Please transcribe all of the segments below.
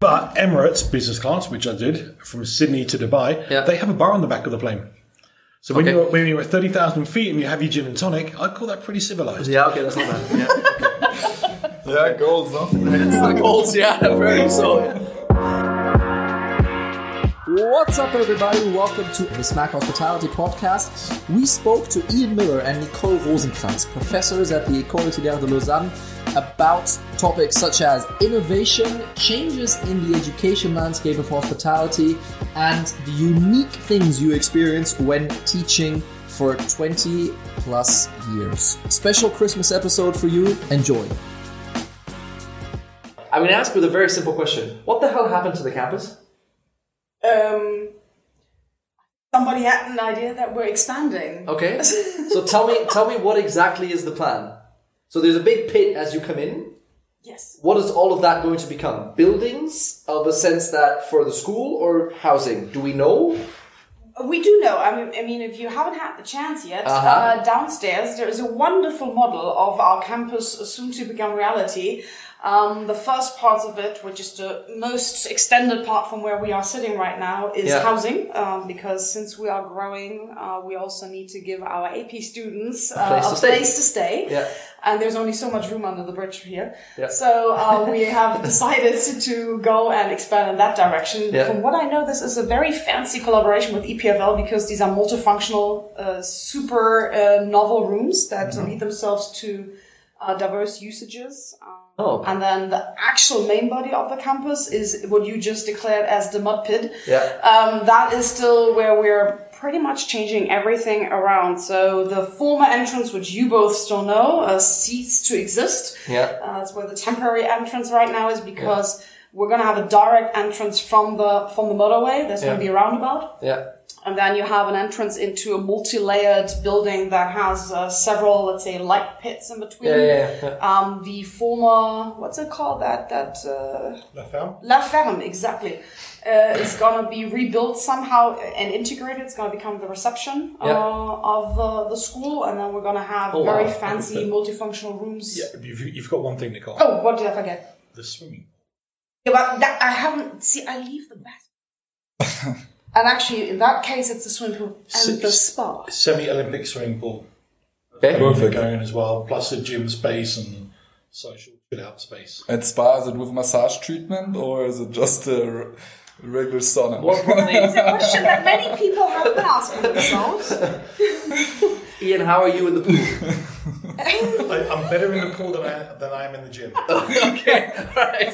But Emirates business class, which I did from Sydney to Dubai, Yeah. they have a bar on the back of the plane. So when Okay. you're when you're at thirty thousand feet and you have your gin and tonic, I'd call that pretty civilized. Yeah, okay, that's not bad. Yeah. Yeah, goals, no? It's the goals, yeah, very so. Yeah. What's up, everybody? Welcome to the Smack Hospitality Podcast. We spoke to Ian Millar and Nicole Rosenkranz, professors at the École Hôtelière de Lausanne, about topics such as innovation, changes in the education landscape of hospitality, and the unique things you experience when teaching for 20 plus years. Special Christmas episode for you. Enjoy. I'm going to ask with a very simple question. What the hell happened to the campus? Um, somebody had an idea that we're expanding. Okay. so tell me, tell me what exactly is the plan. So there's a big pit as you come in. Yes. What is all of that going to become? Buildings of a sense that for the school or housing? Do we know? We do know. I mean, I mean, if you haven't had the chance yet, Uh-huh. uh, downstairs there is a wonderful model of our campus soon to become reality. Um, the first part of it, which is the most extended part from where we are sitting right now, is Yeah. housing. Um, because since we are growing, uh, we also need to give our AP students uh, place a to stay. place to stay. Yeah. and there's only so much room under the bridge here. Yeah. So uh, we have decided to go and expand in that direction. Yeah. From what I know, this is a very fancy collaboration with EPFL because these are multifunctional, uh, super uh, novel rooms that Mm-hmm. lead themselves to uh, diverse usages. Um, Oh. And then the actual main body of the campus is what you just declared as the mud pit. Yeah. Um, that is still where we're pretty much changing everything around. So the former entrance, which you both still know, uh, ceased to exist. Yeah. Uh, that's where the temporary entrance right now is because we're going to have a direct entrance from the from the motorway. There's going to be a roundabout. Yeah. And then you have an entrance into a multi-layered building that has uh, several, let's say, light pits in between. Yeah, yeah, yeah. Um, the former, what's it called? That that uh, La Ferme? La Ferme, exactly. Uh, is gonna be rebuilt somehow and integrated. It's gonna become the reception uh, of uh, the school, and then we're gonna have Oh, very wow. fancy multifunctional rooms. Yeah, you've, you've got one thing, Nicole. Oh, what did I forget? The swimming. Yeah, but that, I haven't. See, I leave the best. and actually, in that case, it's the swimming pool and the spa. Semi-Olympic swimming pool. Okay. Perfect. Going as well, plus a gym space and social chill-out space. At spa, is it with massage treatment or is it just a r- regular sauna? More importantly, It's a question that many people have been asking themselves. Ian, how are you in the pool? I, I'm better in the pool than I, than I am in the gym. okay. All right.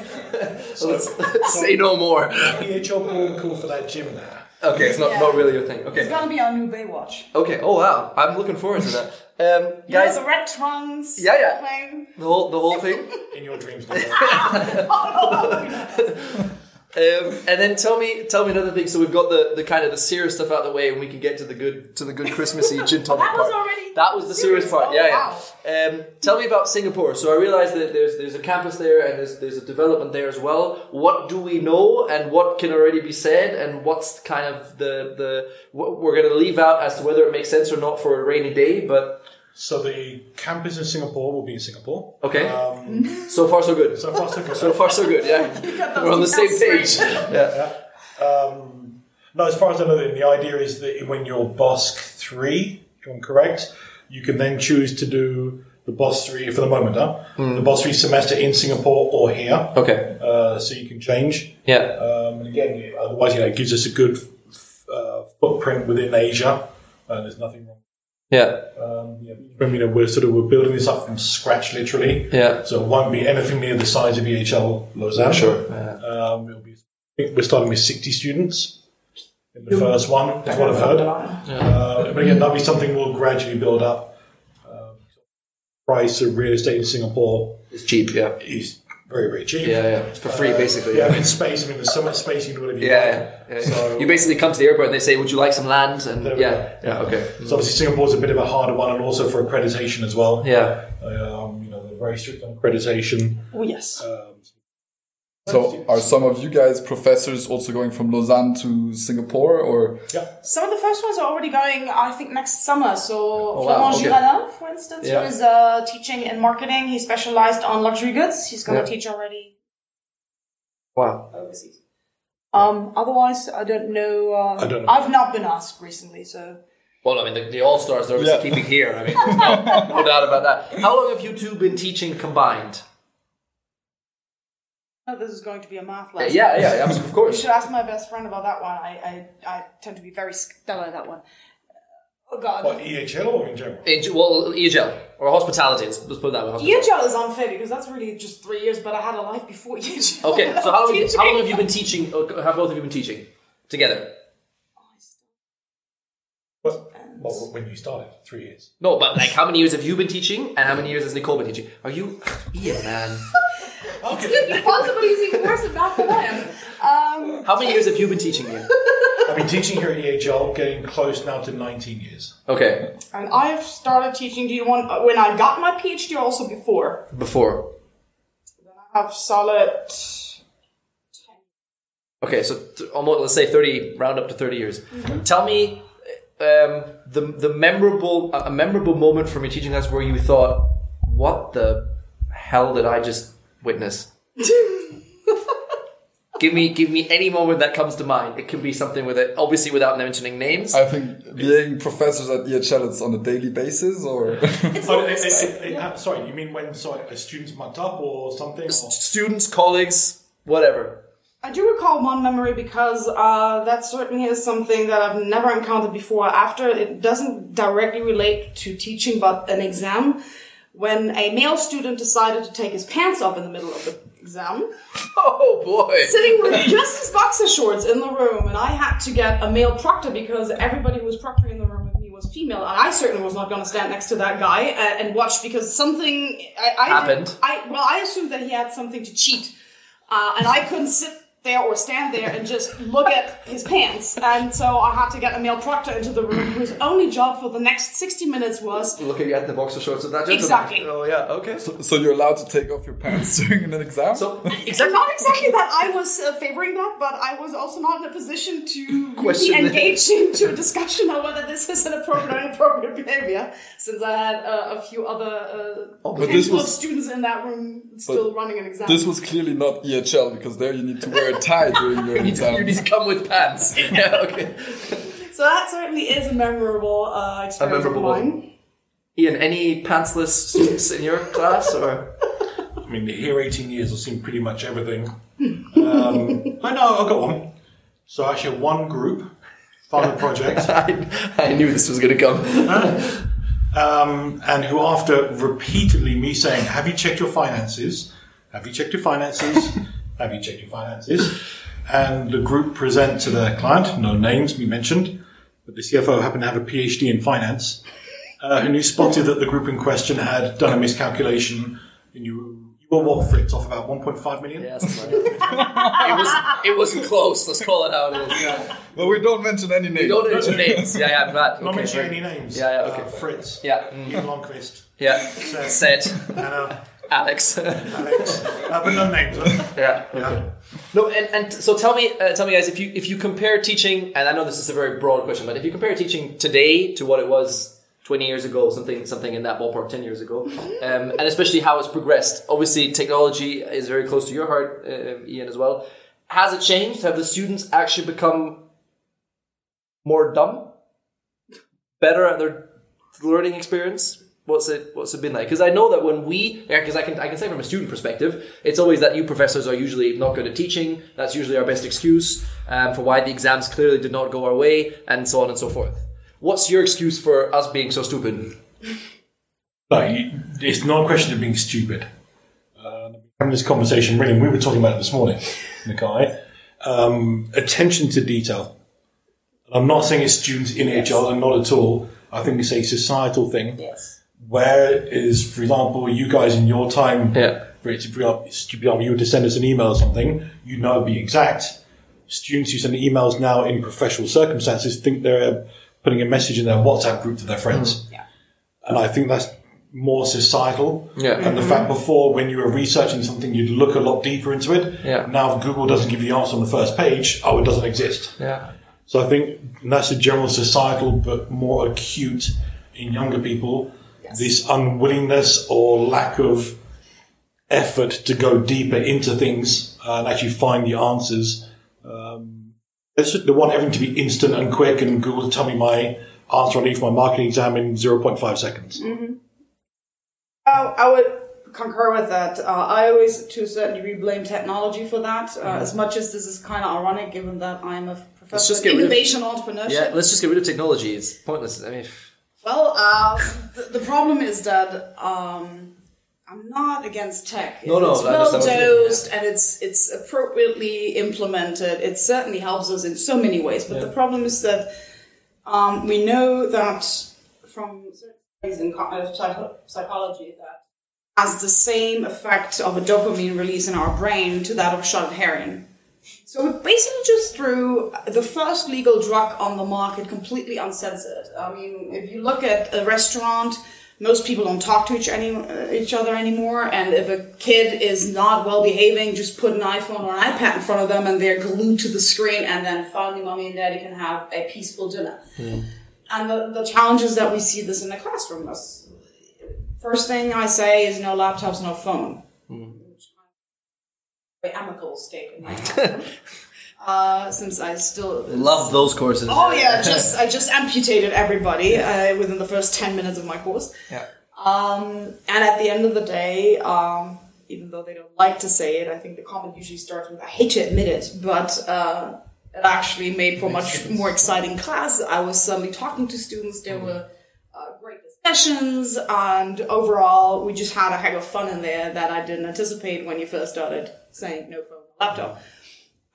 So let's say no more. EHL pool, cool for that gym there. Okay, it's not, Yeah. not really your thing. Okay. It's gonna be our new Baywatch. Okay. Oh wow, I'm looking forward to that. Um, You know, guys, the red trunks. Yeah, yeah. thing. the whole the whole thing. In your dreams, Nicole. Um, and then tell me, tell me another thing. So we've got the, the kind of the serious stuff out of the way, and we can get to the good to the good Christmassy gin tonic That was part. already that was the serious, serious? part. Oh, yeah, wow. yeah. Um, tell me about Singapore. So I realized that there's there's a campus there, and there's there's a development there as well. What do we know, and what can already be said, and what's kind of the the what we're going to leave out as to whether it makes sense or not for a rainy day, but. So the campus in Singapore will be in Singapore. Okay. Um, So far, so good. so far, so good. So far, so good. Yeah, we're on the same page. straight. Yeah. Um, no, as far as I know, the idea is that when you're BOSC 3, if I'm correct, you can then choose to do the BOSC 3 for the moment, huh? The BOSC 3 semester in Singapore or here. Okay. Uh, so you can change. Yeah. Um, and again, otherwise, you know, it gives us a good uh, footprint within Asia. Uh, there's nothing wrong. Yeah. Um, yeah, but, you know, we're sort of we're building this up from scratch, literally. Yeah. So it won't be anything near the size of EHL Lausanne. Sure. Um, it'll be, I think we're starting with 60 students in the first one, is what I've heard. Uh, but again, that'll be something we'll gradually build up. Um, price of real estate in Singapore is cheap. Yeah. is very, very cheap. Yeah. Yeah. It's for free, basically. Yeah, Yeah. in space, I mean, there's so much space you can do whatever you Yeah, like. yeah, yeah. So- you basically come to the airport and they say, "Would you like some land?" And There we yeah, yeah, okay, So obviously Singapore's a bit of a harder one, and also for accreditation as well. yeah. Um, you know, they're very strict on accreditation. Oh yes. Um, So, are some of you guys professors also going from Lausanne to Singapore or? yeah. Some of the first ones are already going, I think, next summer. So wow, Florent okay. Girardin, for instance, Yeah. who is uh, teaching in marketing. He specialized on luxury goods. He's going to Yeah. teach already Wow. overseas. Um, otherwise, I don't know. Uh, I don't know. I've not been asked recently, so Well, I mean, the, the All Stars they're obviously Yeah. keeping here. I mean, no, no doubt about that. How long have you two been teaching combined? Oh, this is going to be a math lesson. yeah, yeah, yeah, of course. You should ask my best friend about that one. I, I, I tend to be very stellar at that one. Oh God. What, EHL or in general? In, well, EHL or hospitality. Let's, let's put that way. hospitality. EHL is unfair because that's really just three years, but I had a life before EHL. Okay, so how long, have you, how long have you been teaching? Or have both of you been teaching together? What, well, when you started, three years. No, but like, how many years have you been teaching, and how many years has Nicole been teaching? Are you, yeah, man? You found somebody who's even worse at math than I am. Um, How many years have you been teaching, Ian? I've been teaching here at EHL, getting close now to 19 years. Okay, and I've started teaching. Do you want uh, when I got my PhD, also before? before. Then I have solid. Okay, so th- almost let's say thirty, round up to thirty years. Tell me um, the the memorable a memorable moment from your teaching class where you thought, "What the hell did I just witness?" give me give me any moment that comes to mind. It could be something with it, obviously without mentioning names. I think being professors at EHL it's on a daily basis, or Oh, it- it- it- it ha- sorry, you mean when sorry, a student's mucked up or something? Or? Students, colleagues, whatever. I do recall one memory because uh, that certainly is something that I've never encountered before. After it doesn't directly relate to teaching, but an exam, when a male student decided to take his pants off in the middle of the exam, Oh boy! sitting with just his boxer shorts in the room, and I had to get a male proctor because everybody who was proctoring in the room with me was female, and I certainly was not going to stand next to that guy uh, and watch because something I, I Happened. I well, I assumed that he had something to cheat, uh, and I couldn't sit there or stand there and just look at his pants, and so I had to get a male proctor into the room whose only job for the next sixty minutes was Looking at the boxer shorts of that gentleman. Exactly. Oh yeah. Okay. So, so you're allowed to take off your pants during an exam. so Exactly. exactly. Not exactly that I was uh, favoring that, but I was also not in a position to Question really it. engage into a discussion on whether this is an appropriate or inappropriate behavior, since I had uh, a few other uh, but this was- students in that room still running an exam. this was clearly not EHL because there you need to wear a tie during your You need, to, you need to come with pants. yeah. Okay. so that certainly is a memorable uh, experience memorable of mine. Ian, any pantsless students in your class or? I mean, here 18 years, I've seen pretty much everything. Um, I know, I've got one. So I actually one group, final project, I, I knew this was going to come. um, and who after repeatedly me saying, have you checked your finances? Have you checked your finances? Have you checked your finances? And the group present to their client, no names we mentioned, but the CFO happened to have a PhD in finance, uh, and who spotted that the group in question had done a miscalculation, and you, you were what, Fritz, off about 1.5 million? Yes, right. it was. It wasn't close. Let's call it how it is. Yeah. Well, we don't mention any names. You don't mention names. Yeah, yeah, I'm glad. Not Okay, mentioning any names. Yeah, yeah, okay. Uh, Fritz. Yeah. mm, Ian Longquist. Yeah. Set. Said Anna. Alex. Alex. Uh, but no names. huh? yeah. Yeah. No, and, and so tell me, uh, tell me, guys, if you if you compare teaching, and I know this is a very broad question, but if you compare teaching today to what it was twenty years ago, something something in that ballpark, ten years ago, um, and especially how it's progressed. Obviously, technology is very close to your heart, uh, Ian, as well. Has it changed? Have the students actually become more dumb, better at their learning experience? What's it What's it been like? Because I know that when we, because I can I can say from a student perspective, it's always that you professors are usually not good at teaching. That's usually our best excuse um, for why the exams clearly did not go our way, and so on and so forth. What's your excuse for us being so stupid? It's not a question of being stupid. Uh, having this conversation, really, we were talking about it this morning, Nikai. Um, attention to detail. I'm not saying it's students in HL, and not at all. I think it's a societal thing. Yes. Where is, for example, you guys in your time, Yeah. for it to be up- to be able you were to send us an email or something, you know it'd be exact. Students who send emails now in professional circumstances think they're uh, putting a message in their WhatsApp group to their friends. Mm-hmm. Yeah. And I think that's more societal. Yeah. And the fact before, when you were researching something, you'd look a lot deeper into it. Yeah. Now, if Google doesn't give you the answer on the first page, oh, it doesn't exist. Yeah. So I think that's a general societal, but more acute in younger people. This unwillingness or lack of effort to go deeper into things and actually find the answers. Um, it's just, they want everything to be instant and quick, and Google to tell me my answer I need for my marketing exam in 0.5 seconds. Mm-hmm. I, I would concur with that. Uh, I always, to a certain degree, blame technology for that. Uh, Mm-hmm. As much as this is kind of ironic, given that I'm a professor just of get of- innovation entrepreneurship. Yeah, let's just get rid of technology. It's pointless. I mean, Well, uh, the, the problem is that um, I'm not against tech. No, no, it's well understand what you mean, dosed and it's it's appropriately implemented. It certainly helps us in so many ways. But the problem is that um, we know that from certain studies in uh, psychology that has the same effect of a dopamine release in our brain to that of shot of heroin. So we basically just threw the first legal drug on the market completely uncensored. I mean, if you look at a restaurant, most people don't talk to each, any, uh, each other anymore. And if a kid is not well behaving, just put an iPhone or an iPad in front of them and they're glued to the screen. And then finally, mommy and daddy can have a peaceful dinner. And the, the challenge is that we see this in the classroom. First thing I say is no laptops, no phone. Amicable state uh, since I still love those courses. Oh yeah, just I just amputated everybody uh, within the first ten minutes of my course. Yeah. Um, and at the end of the day, um, even though they don't like to say it, I think the comment usually starts with "I hate to admit it," but uh, it actually made for much more exciting class. I was suddenly talking to students. There were uh, great discussions, and overall, we just had a heck of fun in there that I didn't anticipate when you first started saying no phone, no laptop.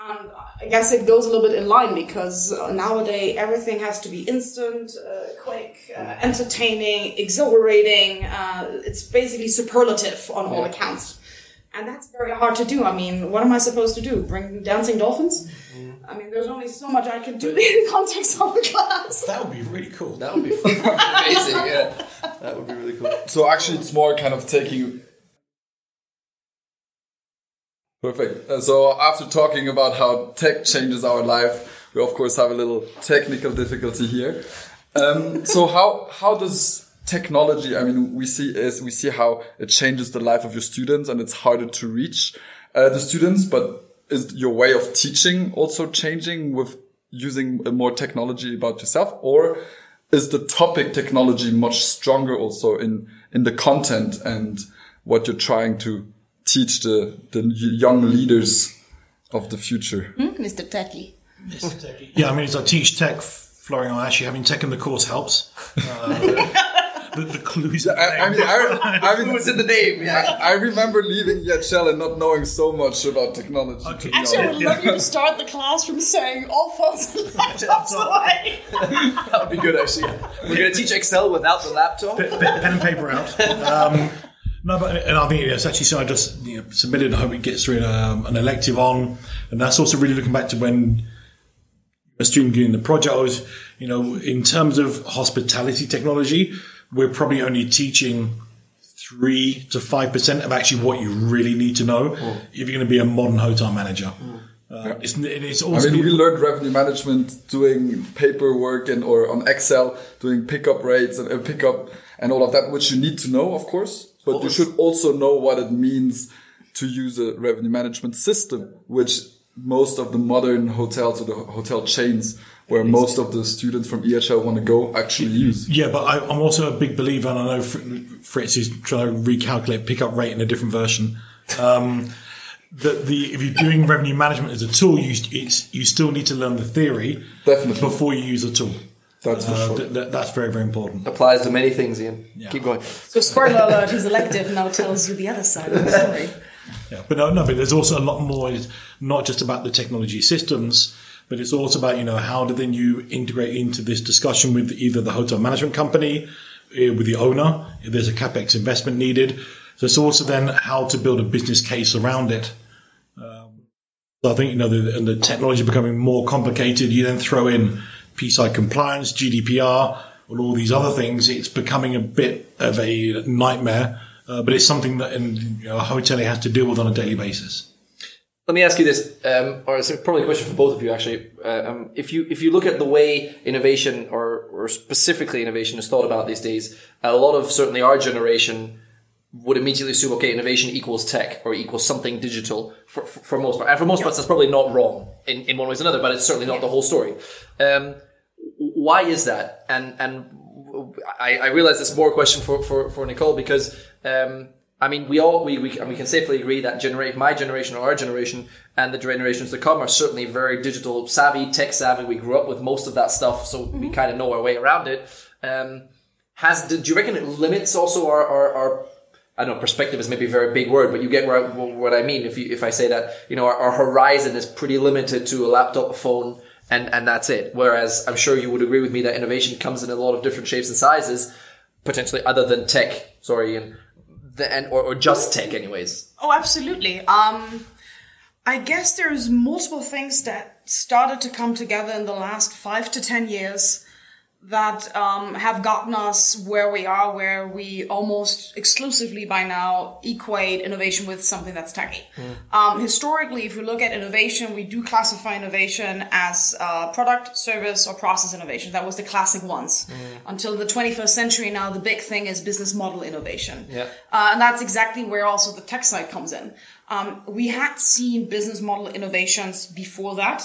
And I guess it goes a little bit in line because uh, nowadays everything has to be instant, uh, quick, uh, entertaining, exhilarating. Uh, it's basically superlative on all accounts. And that's very hard to do. I mean, what am I supposed to do? Bring dancing dolphins? I mean, there's only so much I can do in the context of the class. That would be really cool. That would be amazing. Yeah, that would be really cool. So actually, it's more kind of taking. Perfect. So after talking about how tech changes our life, we of course have a little technical difficulty here. Um, so how how does technology? I mean, we see is we see how it changes the life of your students, and it's harder to reach uh, the students. But is your way of teaching also changing with using more technology about yourself, or is the topic technology much stronger also in in the content and what you're trying to teach the the young leaders of the future? Mr. Techie. Yeah, I mean, as I teach tech, Florian, actually having tech in the course helps. Uh, the, the clues. I, I mean, I, I mean, Who's in the name? Yeah. I remember leaving EHL and not knowing so much about technology. to be Actually, I would love you to start the class from saying all phones and laptops away. That would be good, actually. We're going to teach Excel without the laptop. Pe- pen and paper out. Um, no, but and I think it's actually so. I just you know, submitted. I hope it gets through um, an elective on, and that's also really looking back to when a student doing the project. I was, you know, in terms of hospitality technology, we're probably only teaching three to five percent of actually what you really need to know if you're going to be a modern hotel manager. Uh, it's, it's I also mean, we learned revenue management doing paperwork and or on Excel doing pickup rates and uh, pickup and all of that, which you need to know, of course. But you should also know what it means to use a revenue management system, which most of the modern hotels or the hotel chains, where most of the students from EHL want to go, actually use. Yeah, but I, I'm also a big believer, and I know Fritz is trying to recalculate pickup rate in a different version. Um, that the if you're doing revenue management as a tool, you it's, you still need to learn the theory Definitely. before you use a tool. That's for Uh, sure. th- th- that's very very important. Applies to many things, Ian. Keep going. So, spoiler alert, his elective now tells you the other side of the story. Yeah, but no, no, but there's also a lot more. It's not just about the technology systems, but it's also about you know how do then you integrate into this discussion with either the hotel management company, uh, with the owner, if there's a capex investment needed. So it's also then how to build a business case around it. Um, so I think you know the, and the technology becoming more complicated. You then throw in PCI compliance, GDPR, and all these other things. It's becoming a bit of a nightmare. Uh, but it's something that and, you know, a hotelier has to deal with on a daily basis. Let me ask you this, um, or it's probably a question for both of you actually. Uh, um, if you if you look at the way innovation, or or specifically innovation, is thought about these days, a lot of certainly our generation would immediately assume, okay, innovation equals tech or equals something digital for, for, for most part. And for most parts, that's probably not wrong in, in one way or another, but it's certainly not the whole story. Um, why is that? And, and I, I realize it's more a question for, for, for Nicole because, um, I mean, we all, we, we, we can safely agree that generate, my generation or our generation and the generations to come are certainly very digital savvy, tech savvy. We grew up with most of that stuff, so we kind of know our way around it. Um, has, do you reckon it limits also our, our, our I don't know, perspective is maybe a very big word, but you get where I, what I mean if you, if I say that, you know, our, our, horizon is pretty limited to a laptop, a phone, and, and that's it. Whereas I'm sure you would agree with me that innovation comes in a lot of different shapes and sizes, potentially other than tech, sorry, and the, and, or, or just tech anyways. Oh, absolutely. Um, I guess there's multiple things that started to come together in the last five to 10 years that um, have gotten us where we are, where we almost exclusively by now equate innovation with something that's techy. Mm. Um, historically, if we look at innovation, we do classify innovation as uh, product, service, or process innovation. That was the classic ones. Mm. Until the 21st century, now the big thing is business model innovation. Yeah. Uh, and that's exactly where also the tech side comes in. Um, we had seen business model innovations before that.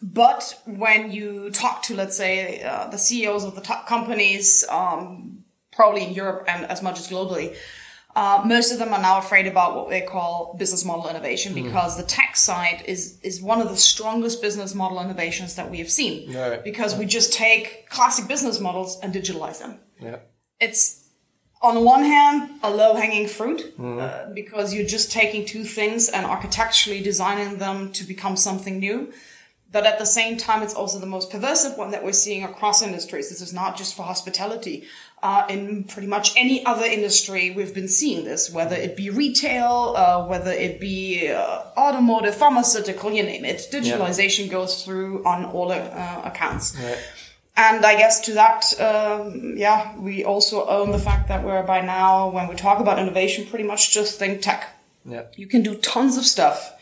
But when you talk to, let's say, uh, the CEOs of the top companies, um, probably in Europe and as much as globally, uh, most of them are now afraid about what they call business model innovation hmm. because mm. the tech side is is one of the strongest business model innovations that we have seen. Right. Because we just take classic business models and digitalize them. Yeah. It's on the one hand a low hanging fruit mm. uh, because you're just taking two things and architecturally designing them to become something new. But at the same time, it's also the most pervasive one that we're seeing across industries. This is not just for hospitality. Uh, in pretty much any other industry, we've been seeing this, whether it be retail, uh, whether it be uh, automotive, pharmaceutical, you name it. Digitalization yeah. goes through on all uh, accounts. Right. And I guess to that, um, yeah, we also own the fact that we're by now, when we talk about innovation, pretty much just think tech. Yeah. You can do tons of stuff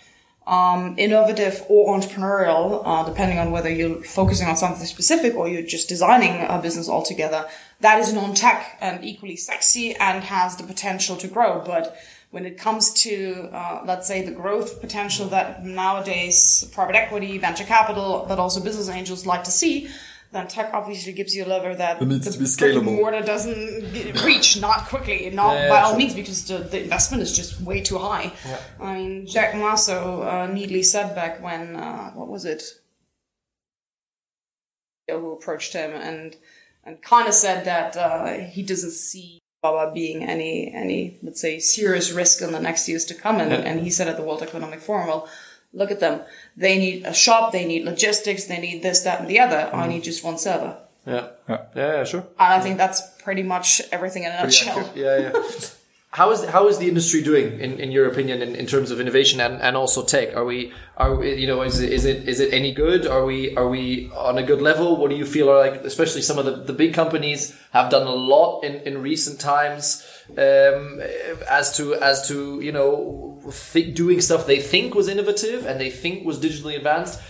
um, innovative or entrepreneurial, uh, depending on whether you're focusing on something specific or you're just designing a business altogether, that is non-tech and equally sexy and has the potential to grow. But when it comes to, uh, let's say, the growth potential that nowadays private equity, venture capital, but also business angels like to see, then tech obviously gives you a lever that it needs the to be scalable. mortar doesn't reach not quickly, not yeah, by all means because the, the, investment is just way too high. Yeah. I mean, Jack Ma so uh, neatly said back when uh, what was it? Who approached him and and kind of said that uh, he doesn't see Baba being any any let's say serious risk in the next years to come, and, yeah. and he said at the World Economic Forum, well Look at them. They need a shop, they need logistics, they need this, that, and the other. Mm. I need just one server. Yeah. yeah, yeah, sure. And I think that's pretty much everything in a nutshell. Yeah, yeah. how is how is the industry doing in, in your opinion in, in terms of innovation and, and also tech? Are we are we, you know is it, is it is it any good? Are we are we on a good level? What do you feel are like? Especially some of the, the big companies have done a lot in, in recent times um, as to as to you know th- doing stuff they think was innovative and they think was digitally advanced.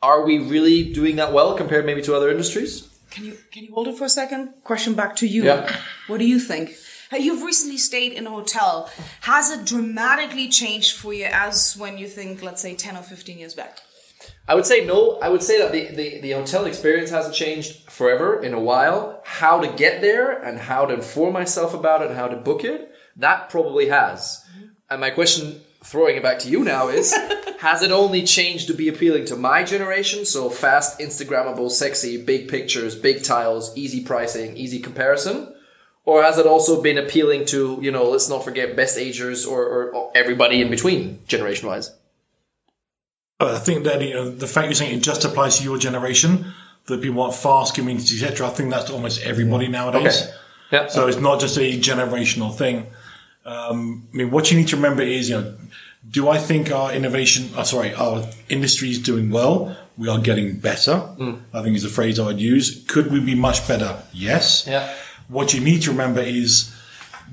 Are we really doing that well compared maybe to other industries? Can you can you hold it for a second? Question back to you. Yeah. What do you think? You've recently stayed in a hotel. Has it dramatically changed for you as when you think, let's say, 10 or 15 years back? I would say no. I would say that the, the, the hotel experience hasn't changed forever in a while. How to get there and how to inform myself about it and how to book it, that probably has. And my question, throwing it back to you now, is has it only changed to be appealing to my generation? So fast, Instagrammable, sexy, big pictures, big tiles, easy pricing, easy comparison? Or has it also been appealing to, you know, let's not forget best agers or, or, or everybody in between generation wise? I think that you know, the fact you're saying it just applies to your generation, that people want fast communities, etc. I think that's almost everybody nowadays. Okay. Yeah. So it's not just a generational thing. Um, I mean, what you need to remember is, you know, do I think our innovation, oh, sorry, our industry is doing well? We are getting better. Mm. I think is the phrase I would use. Could we be much better? Yes. Yeah. What you need to remember is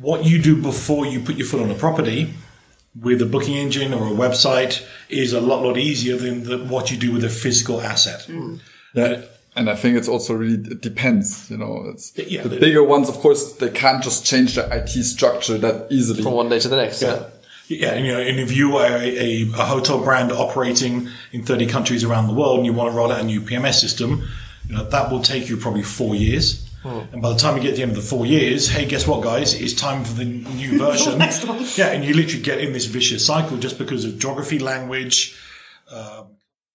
what you do before you put your foot on a property with a booking engine or a website is a lot, lot easier than the, what you do with a physical asset. Mm. And I think it's also really it depends. You know, it's Yeah, the the- bigger ones. Of course, they can't just change their IT structure that easily. From one day to the next. Yeah. Yeah, and you know, and if you are a, a, a hotel brand operating in 30 countries around the world and you want to roll out a new PMS system, you know, that will take you probably four years. And by the time you get to the end of the four years, hey, guess what, guys? It's time for the new version. next one. Yeah, and you literally get in this vicious cycle just because of geography, language, um,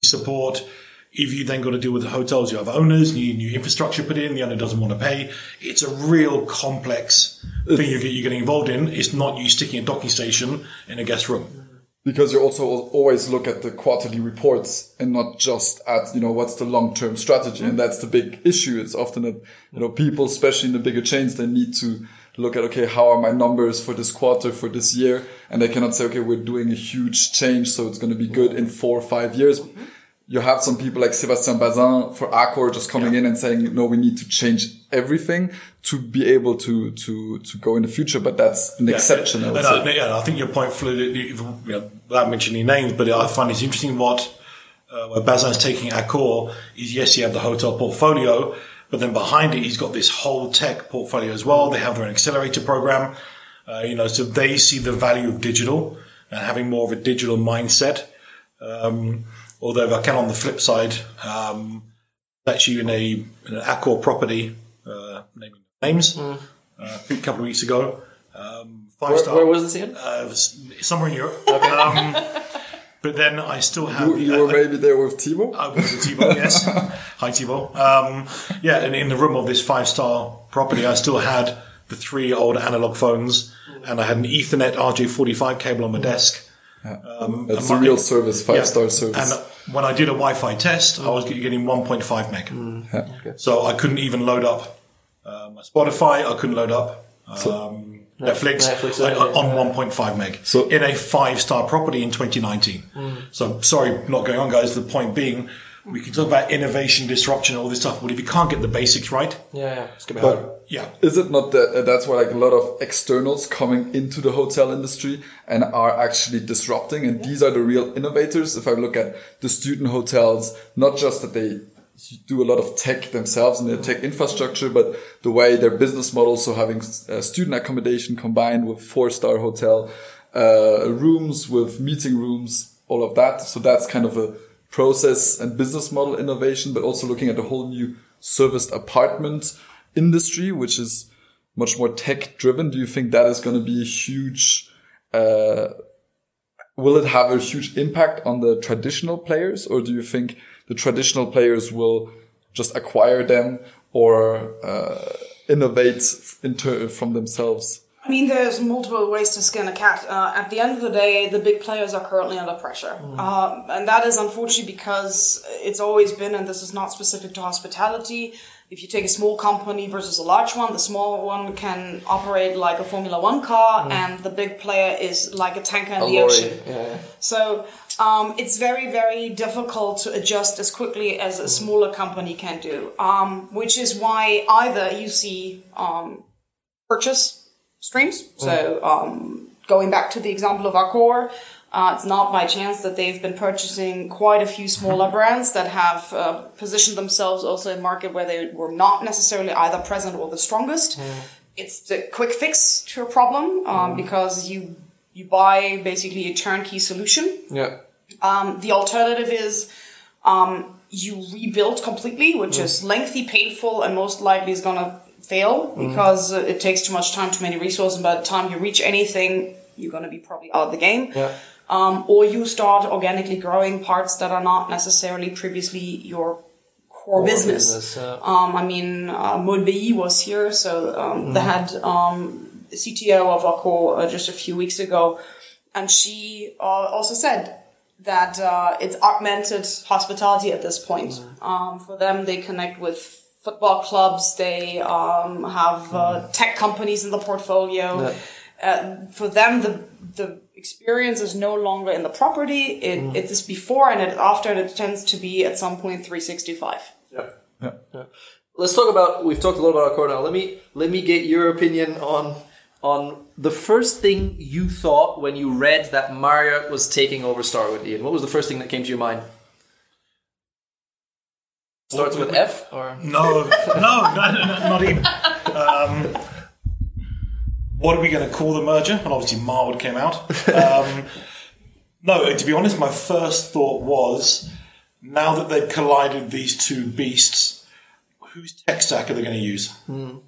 support. If you then got to deal with the hotels, you have owners, you need new infrastructure put in, the owner doesn't want to pay. It's a real complex thing you're, you're getting involved in. It's not you sticking a docking station in a guest room. because you also always look at the quarterly reports and not just at you know what's the long term strategy and that's the big issue it's often that you know people especially in the bigger chains they need to look at okay how are my numbers for this quarter for this year and they cannot say okay we're doing a huge change so it's going to be good in four or five years you have some people like Sébastien Bazin for Accor just coming in and saying, no, we need to change everything to be able to, to, to go in the future. But that's an exception. I And. I, yeah, I think your point flew, you know, without mentioning names, but I find it's interesting what uh, where Bazin's taking Accor is yes, you have the hotel portfolio, but then behind it, he's got this whole tech portfolio as well. They have their own accelerator program, uh, you know, so they see the value of digital and having more of a digital mindset. Um, although if I can on the flip side, um, actually in a, in an Accor property, uh, naming names, uh, a couple of weeks ago, um, five Where, star where was this again? uh, it was somewhere in Europe. Um, but then I still have. You, you I- were maybe there with Timo? I was with Thibault, yes. Hi, Thibault. Um, yeah, and in the room of this five star property, I still had the three old analog phones, and I had an Ethernet RJ45 cable on my desk. Um, That's a real service, five yeah. star service. And when I did a Wi Fi test, I was getting 1.5 meg. So I couldn't even load up uh, my Spotify, I couldn't load up. Um, Netflix, Netflix, I- yeah, on 1.5 meg So- in a five star property in 2019. So sorry, not going on, guys. The point being, we can talk about innovation, disruption, all this stuff, but if you can't get the basics right, Yeah, yeah. Let's get back. But yeah, is it not that uh, that's why like a lot of externals coming into the hotel industry and are actually disrupting and these are the real innovators if i look at the student hotels not just that they do a lot of tech themselves and their tech infrastructure but the way their business model so having uh, student accommodation combined with four star hotel uh, rooms with meeting rooms all of that so that's kind of a process and business model innovation but also looking at a whole new serviced apartment industry, which is much more tech driven. Do you think that is going to be a huge, uh, will it have a huge impact on the traditional players or do you think the traditional players will just acquire them or, uh, innovate from themselves? I mean, there's multiple ways to skin a cat. Uh, at the end of the day, the big players are currently under pressure. Um, and that is unfortunately because it's always been, and this is not specific to hospitality. If you take a small company versus a large one, the small one can operate like a Formula One car, and the big player is like a tanker in A the lorry. ocean. Yeah. So um, it's very, very difficult to adjust as quickly as a smaller company can do, um, which is why either you see um, purchase streams. So um, going back to the example of Accor, uh, it's not by chance that they've been purchasing quite a few smaller brands that have uh, positioned themselves also in a market where they were not necessarily either present or the strongest. It's the quick fix to a problem um, because you you buy basically a turnkey solution. Yeah. Um, the alternative is um, you rebuild completely, which is lengthy, painful, and most likely is gonna fail because uh, it takes too much time, too many resources, and by the time you reach anything, you're gonna be probably out of the game. Yeah. Um, or you start organically growing parts that are not necessarily previously your core, business. business, yeah. Um, I mean, uh, was here, so um, they had um, CTO of Accor uh, just a few weeks ago, and she uh, also said that uh, it's augmented hospitality at this point. Um, for them, they connect with football clubs, they um, have uh, tech companies in the portfolio. Uh, for them, the the experience is no longer in the property. It, it is before and it after, and it tends to be at some point 365. Yeah. Yeah. Let's talk about. We've talked a lot about now. Let me let me get your opinion on on the first thing you thought when you read that Marriott was taking over Starwood. Ian, what was the first thing that came to your mind? Starts with F or No, no, no, no, no, not even. Um, what are we going to call the merger? And obviously, Marwood came out. Um, no, to be honest, my first thought was now that they've collided these two beasts, whose tech stack are they going to use? That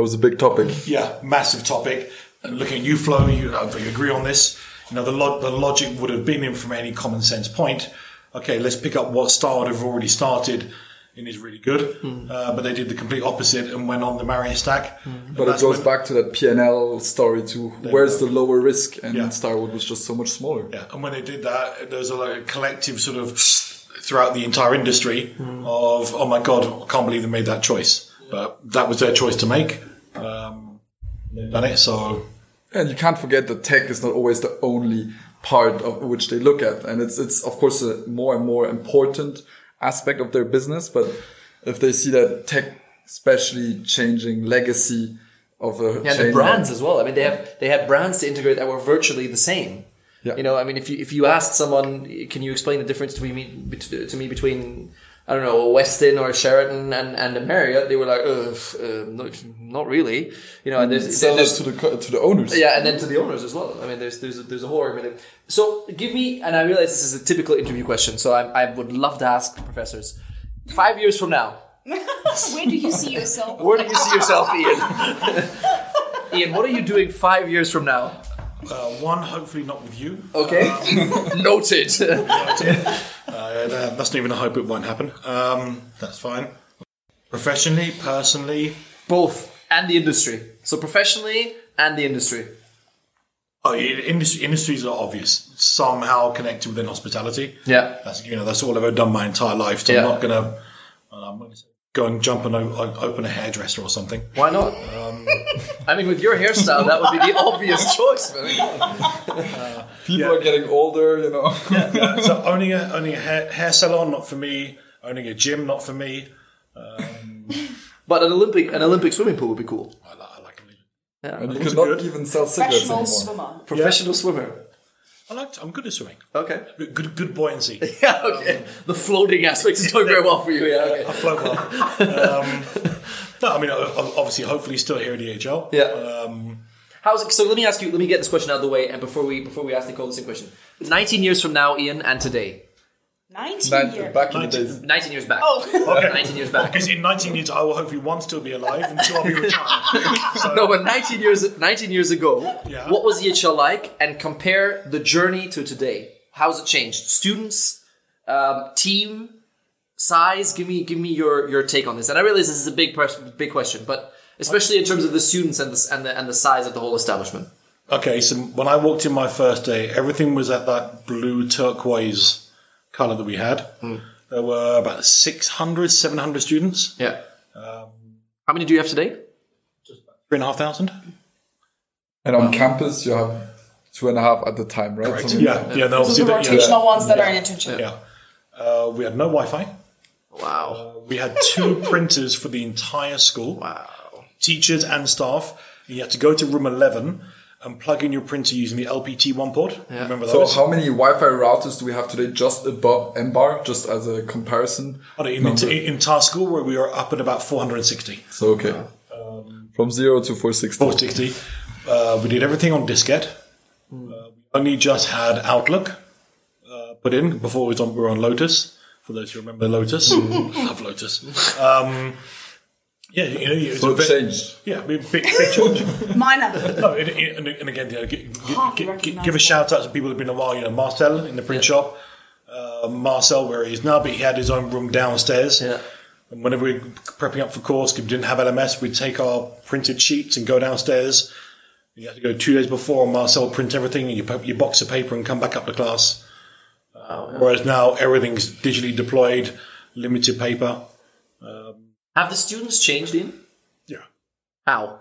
was a big topic. Yeah, massive topic. And looking at you, Flo, you, uh, you agree on this. You know, the, lo- the logic would have been in from any common sense point. Okay, let's pick up what Starwood have already started and is really good. Uh, but they did the complete opposite and went on the Marriott stack. And But it goes back to that P&L story too. Where's the lower risk? And Yeah. Starwood was just so much smaller. Yeah, and when they did that, there was a, like, a collective sort of throughout the entire industry of, oh my god, I can't believe they made that choice. But that was their choice to make. Um, they've done it, so And you can't forget that tech is not always the only part of which they look at. And it's, it's of course a more and more important aspect of their business. But if they see that tech, especially changing legacy of a yeah, the brands as well. I mean, they have they had brands to integrate that were virtually the same. Yeah. You know, I mean, if you if you asked someone, can you explain the difference between me, to me between I don't know a Westin or a Sheraton and and a Marriott? They were like, uh, f- uh, no, not really. You know, and there's, sell there's to the to the owners. yeah, and then to the owners as well. I mean, there's there's a, there's a whole argument. So give me, and I realize this is a typical interview question. So I, I would love to ask professors, five years from now, Where do you see yourself? where do you see yourself, Ian? Ian, what are you doing five years from now? Uh, one, hopefully not with you. Okay, noted. Uh, that- that's not even a hope it won't happen. Um, that's fine. Professionally, personally, Both and the industry. So professionally and the industry. oh, industry, industries are obvious. Somehow connected within hospitality. Yeah. That's you know that's all I've ever done my entire life. So Yeah. I'm not gonna say, go and jump and o- o- open a hairdresser or something. Why not? Um, I mean, with your hairstyle, that would be the obvious choice. man. Uh, People are getting older, you know. so owning a owning a hair, hair salon, not for me. Owning a gym, not for me. Um, but an Olympic an Olympic swimming pool would be cool. I, li- I like them. Yeah. and you could not good. even sell cigarettes Professional anymore. swimmer. Professional swimmer. I like. I'm good at swimming. Okay. Good, good, buoyancy. Yeah. Okay. the floating aspect is going very well for you. Yeah. Okay. I float well. um, no, I mean, obviously, hopefully, still here at EHL. Yeah. Um, How's it, so? Let me ask you. Let me get this question out of the way, and before we before we ask Nicole the same question. Nineteen years from now, Ian, and today. 19 Nine- years. back in the 19 days. Nineteen years back. Oh. okay. Nineteen years back. Because in 19 years, I will hopefully one still be alive and two I'll be retired. So, No, but 19 years 19 years ago, Yeah. what was EHL like? And compare the journey to today. How's it changed? Students, um, team, size. Give me give me your your take on this. And I realize this is a big pres- big question, but especially in terms of the students and the and the, and the size of the whole establishment. Okay, so when I walked in my first day, everything was at that blue turquoise colour that we had. Hmm. There were about 600, 700 students, Yeah. How many do you have today? three and a half thousand. And on campus, you have two and a half at the time, right? Correct. Something- Yeah, yeah, no, Those are obviously the that- yeah, rotational ones that are in internship. yeah. Uh, we had no Wi-Fi. Wow. We had two printers for the entire school. Wow. teachers and staff. You had to go to room 11 and plug in your printer using the LPT1 port. Remember So how many Wi-Fi routers do we have today just above MBAR, just as a comparison? Oh, in, in, in entire school, where we were up at about 460. So okay, from zero to 460. 460. Uh, we did everything on diskette. Uh, we only just had Outlook uh, put in before it was on, we were on Lotus. For those who remember Lotus, love Lotus. Um, yeah, you know, it was So a bit- changed. Yeah, big, big, big change. Minor. No, and, and, and again, you know, gi- gi- Hardly gi- gi- recognisable. give a shout out to people who've been a while. You know, Marcel in the print shop, uh, Marcel where he is now, but he had his own room downstairs. Yeah. And whenever we were prepping up for course, if we didn't have LMS, we'd take our printed sheets and go downstairs. You had to go two days before, and Marcel would print everything, and you put your box of paper and come back up to class. Whereas now everything's digitally deployed, limited paper. Have the students changed, in? Yeah. How?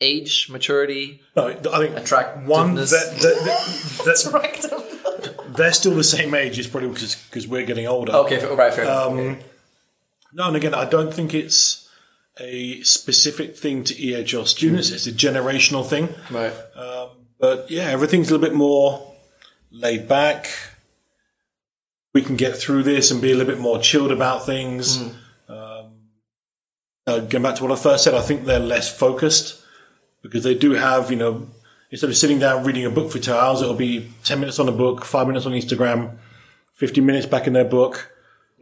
Age, maturity. No, I think Attractiveness. one that, that, that, that, they're still the same age. It's probably because because we're getting older. Okay, right, fair enough. Um, No, and again, I don't think it's a specific thing to EHL students. It's a generational thing. Right. But yeah, everything's a little bit more laid back. we can get through this and be a little bit more chilled about things. Hmm. Uh, going back to what I first said, I think they're less focused because they do have, you know, instead of sitting down reading a book for two hours, it'll be 10 minutes on a book, five minutes on Instagram, 15 minutes back in their book.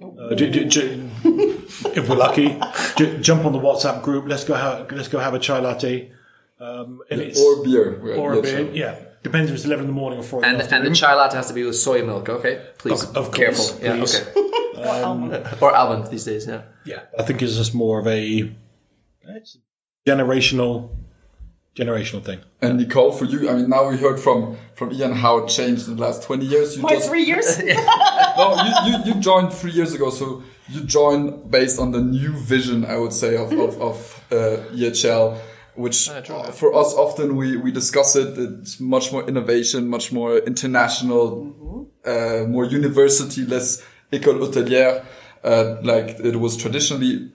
Uh, j- j- j- if we're lucky, j- jump on the WhatsApp group. Let's go have let's go have a chai latte. Um, and it's, Or beer. We're- or a beer. right. Yeah, depends if it's eleven in the morning or four. in And the and the chai latte has to be with soy milk. Okay, please. Of- of careful. course, yeah. please. Okay. or almond these days. Yeah. Yeah, I think it's just more of a generational generational thing. And Nicole, for you, I mean, now we heard from from Ian how it changed in the last twenty years. You My just, three years? no, you, you, you joined three years ago, so you joined based on the new vision, I would say, of of, of uh, EHL, which uh, for us often we we discuss it. It's much more innovation, much more international, uh, more university, less école hôtelière, uh, like it was traditionally.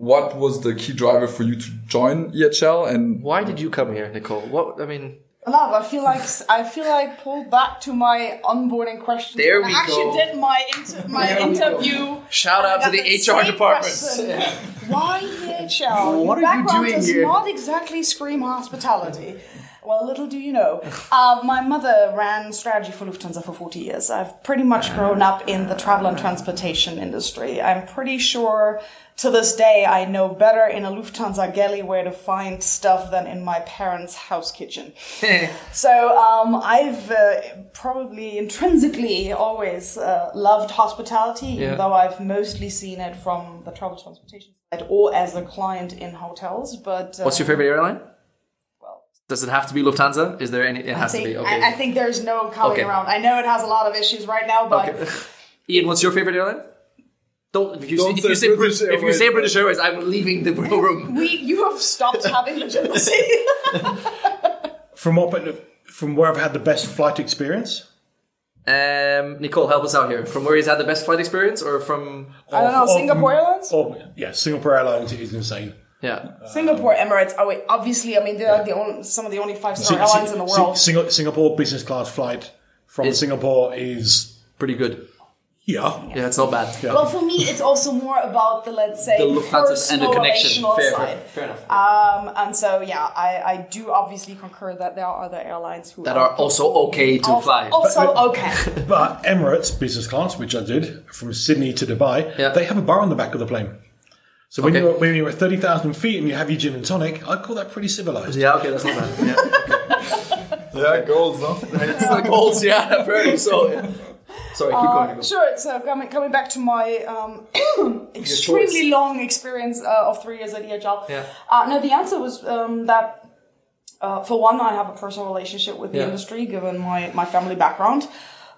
What was the key driver for you to join EHL, and Why did you come here, Nicole? What I mean, Love. I feel like I feel like pulled back to my onboarding question. There when we I actually go. did my inter- my There interview. shout out to the the HR department. question. Why EHL? What are Your you background doing does here? not exactly scream hospitality. Well, little do you know. Uh, my mother ran strategy for Lufthansa for 40 years. I've pretty much grown up in the travel and transportation industry. I'm pretty sure to this day I know better in a Lufthansa galley where to find stuff than in my parents' house kitchen. So um, I've uh, probably intrinsically always uh, loved hospitality, Yeah. even though I've mostly seen it from the travel transportation side or as a client in hotels. But uh, What's your favorite airline? Well, Does it have to be Lufthansa? Is there any? It I has to think, be. Okay. I, I think there's no coming Okay. around. I know it has a lot of issues right now, but Okay. Ian, what's your favorite airline? Don't if you, Don't say, you say say British if you say Airways. British Airways, I'm leaving the room. we you have stopped having legitimacy. From what from where I've had the best flight experience. Um, Nicole, help us out here. From where he's had the best flight experience, or from I don't know, Of- Singapore Airlines, Oh yeah, Singapore Airlines is insane. Yeah, Singapore Emirates. Oh wait, obviously, I mean they're the only, some of the only five star Sing- airlines Sing- in the world. Sing- Singapore business class flight from Is- Singapore is pretty good. yeah. Yeah, it's not bad. Well, for me, it's also more about the let's say The Lufthansa and the connection. Fair, fair, fair enough. Um, and so, yeah, I, I do obviously concur that there are other airlines who That are also okay to also, fly. Also okay. But Emirates business class, which I did from Sydney to Dubai, Yeah. they have a bar on the back of the plane. So when Okay. you're when you're at thirty thousand feet and you have your gin and tonic, I'd call that pretty civilized. yeah, okay, that's not bad. Yeah, yeah, goals, no? it's the goals. Yeah, very so. Yeah. Sorry, keep going. Nicole. Sure. So coming coming back to my um, extremely long experience uh, of three years at EHL. Yeah. Uh, no, the answer was um, that uh, for one, I have a personal relationship with the Yeah. industry given my my family background.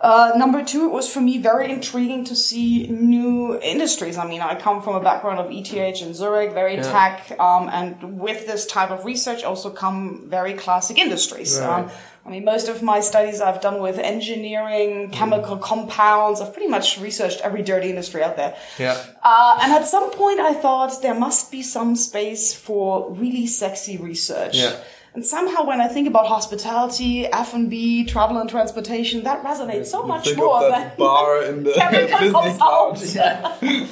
Uh, number two, it was for me very intriguing to see new industries. I mean, I come from a background of ETH in Zurich, very tech, um, and with this type of research also come very classic industries. Um, I mean, most of my studies I've done with engineering, chemical compounds. I've pretty much researched every dirty industry out there. Yeah. Uh, and at some point, I thought there must be some space for really sexy research. Yeah. And somehow, when I think about hospitality, F and B, travel and transportation, that resonates so much Think more of than bar in the chemical business compounds. lounge.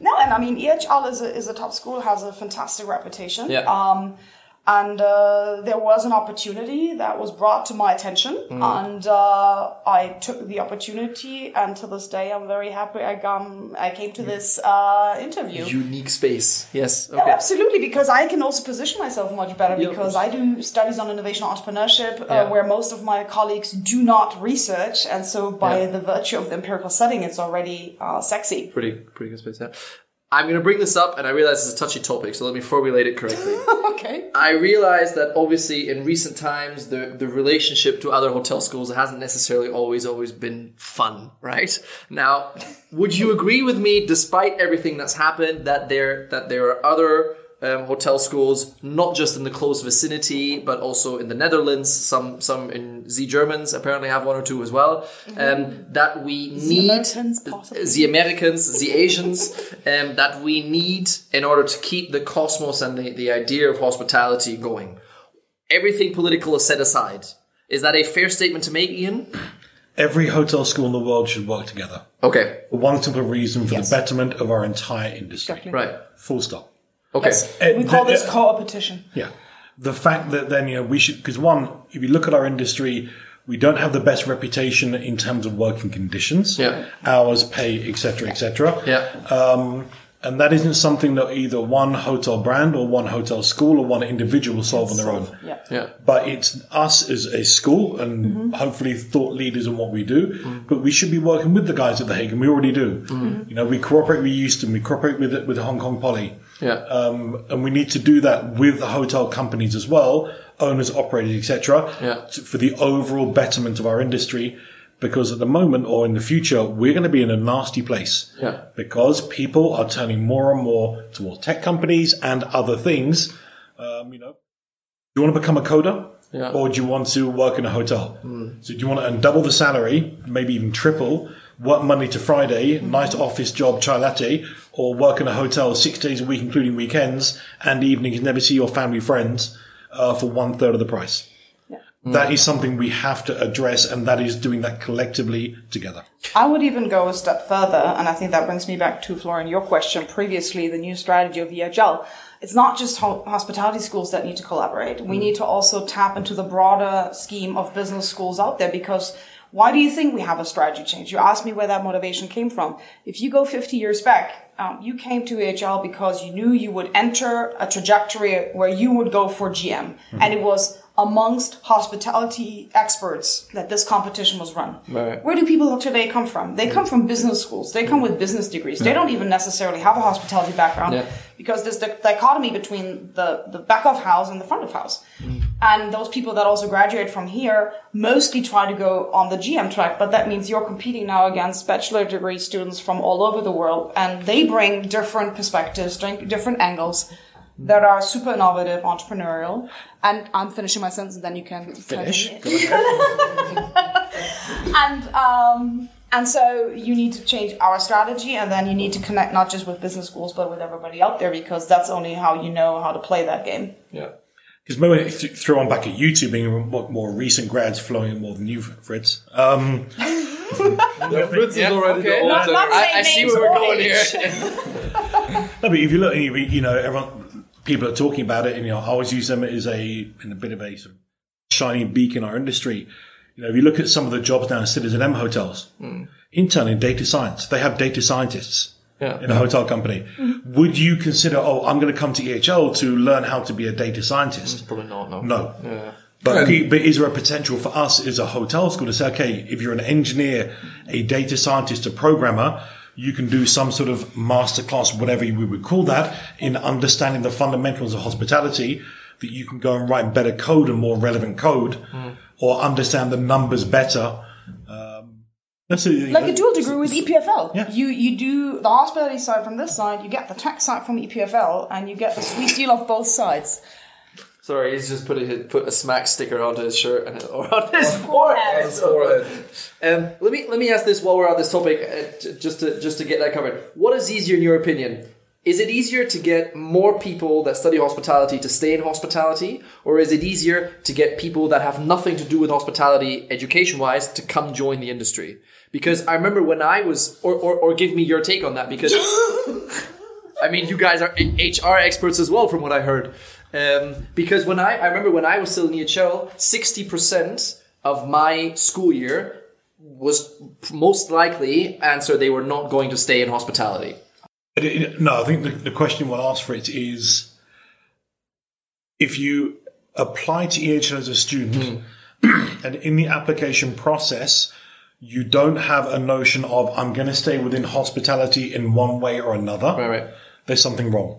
No, and I mean, EHL is a, is a top school, has a fantastic reputation. Yeah. Um, and uh, there was an opportunity that was brought to my attention, Mm. and uh, I took the opportunity. And to this day, I'm very happy I come. I came to this uh, interview. Unique space. Yes. Okay. absolutely, because I can also position myself much better Yeah, because. I do studies on innovation entrepreneurship uh, Yeah. where most of my colleagues do not research, and so by Yeah. the virtue of the empirical setting, it's already uh, sexy. Pretty, pretty good space. Yeah. I'm going to bring this up, and I realize it's a touchy topic, so let me formulate it correctly. Okay. I realize that obviously in recent times the the relationship to other hotel schools hasn't necessarily always always been fun, right? Now, would you agree with me, despite everything that's happened, that there that there are other um, hotel schools, not just in the close vicinity, but also in the Netherlands. Some some in Z Germans apparently have one or two as well. Um, that we need Americans, the Americans, the Asians, um, that we need in order to keep the cosmos and the, the idea of hospitality going. Everything political is set aside. Is that a fair statement to make, Ian? Every hotel school in the world should work together. Okay. For one simple reason for Yes. the betterment of our entire industry. Exactly. Right. Full stop. Okay. Uh, We call this uh, co-opetition. Yeah. The fact that then, you know, we should, because one, if you look at our industry, we don't have the best reputation in terms of working conditions, Yeah. hours, pay, etc., etc. Yeah. Um, and that isn't something that either one hotel brand or one hotel school or one individual will solve on their own. Yeah. Yeah. But it's us as a school and hopefully thought leaders in what we do. But we should be working with the guys at the Hague, and we already do. You know, we cooperate with Houston, we cooperate with with Hong Kong Poly. Yeah. Um, and we need to do that with the hotel companies as well, owners, operators, etc. Yeah. For the overall betterment of our industry, because at the moment or in the future, we're going to be in a nasty place. Yeah. Because people are turning more and more towards tech companies and other things. Um, you know, do you want to become a coder? Yeah. Or do you want to work in a hotel? So do you want to earn double the salary, maybe even triple, work Monday to Friday, nice office job, chai latte, or work in a hotel six days a week, including weekends and evenings, never see your family friends uh, for one third of the price? That is something we have to address, and that is doing that collectively together. I would even go a step further, and I think that brings me back to Florian, your question previously, the new strategy of EHL. It's not just hospitality schools that need to collaborate. We need to also tap into the broader scheme of business schools out there because why do you think we have a strategy change? You asked me where that motivation came from. If you go 50 years back, um, you came to EHL because you knew you would enter a trajectory where you would go for GM. Mm-hmm. And it was amongst hospitality experts that this competition was run. Right. Where do people today come from? They come mm. from business schools. They come with business degrees. They don't even necessarily have a hospitality background Yeah. because there's the dichotomy between the, the back of house and the front of house. Mm. And those people that also graduate from here mostly try to go on the GM track, but that means you're competing now against bachelor degree students from all over the world and they bring different perspectives, different angles that are super innovative, entrepreneurial. And I'm finishing my sentence and then you can Finish. and um, and so you need to change our strategy, and then you need to connect not just with business schools but with everybody out there because that's only how you know how to play that game. Yeah. Because maybe if you throw on back at YouTube, being more, more recent grads flowing more than you, Fritz. Um, Fritz is already okay. the old Not- not I, I see where we're or going here. age. no, but if you look, you, you know, everyone, people are talking about it, and you know, I always use them as a in a bit of a sort of shining beacon in our industry. You know, if you look at some of the jobs now in citizenM hotels, intern in data science, they have data scientists Yeah. in a hotel company. Would you consider, oh, I'm going to come to EHL to learn how to be a data scientist? Probably not, no. No. Yeah. But, but is there a potential for us as a hotel school to say, okay, if you're an engineer, a data scientist, a programmer, you can do some sort of masterclass, whatever we would call that, in understanding the fundamentals of hospitality, that you can go and write better code and more relevant code, or understand the numbers better. Um, that's a, Like a dual degree with EPFL. Yeah. You you do the hospitality side from this side, you get the tech side from EPFL, and you get the sweet deal of both sides. Sorry, he's just put a put a smack sticker onto his shirt and or on his forehead. His forehead. Um, let me let me ask this while we're on this topic, uh, j- just to just to get that covered. What is easier in your opinion? Is it easier to get more people that study hospitality to stay in hospitality, or is it easier to get people that have nothing to do with hospitality education wise to come join the industry? Because I remember when I was, or, or, or give me your take on that, because I mean, you guys are HR experts as well, from what I heard. Um, because when I, I remember when I was still in EHL, 60% of my school year was most likely answer they were not going to stay in hospitality. It- it- No, I think the, the question we'll ask for it is if you apply to EHL as a student and in the application process, you don't have a notion of I'm going to stay within hospitality in one way or another, Right, right. there's something wrong.